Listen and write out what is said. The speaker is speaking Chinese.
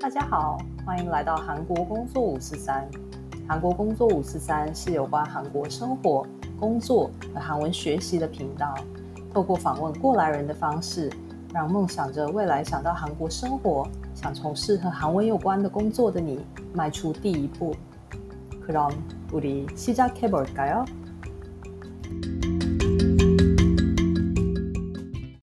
大家好，欢迎来到韩国工作五四三。韩国工作五四三是有关韩国生活、工作和韩文学习的频道。透过访问过来人的方式，让梦想着未来想到韩国生活、想从事和韩文有关的工作的你迈出第一步。그럼우리시작해볼까요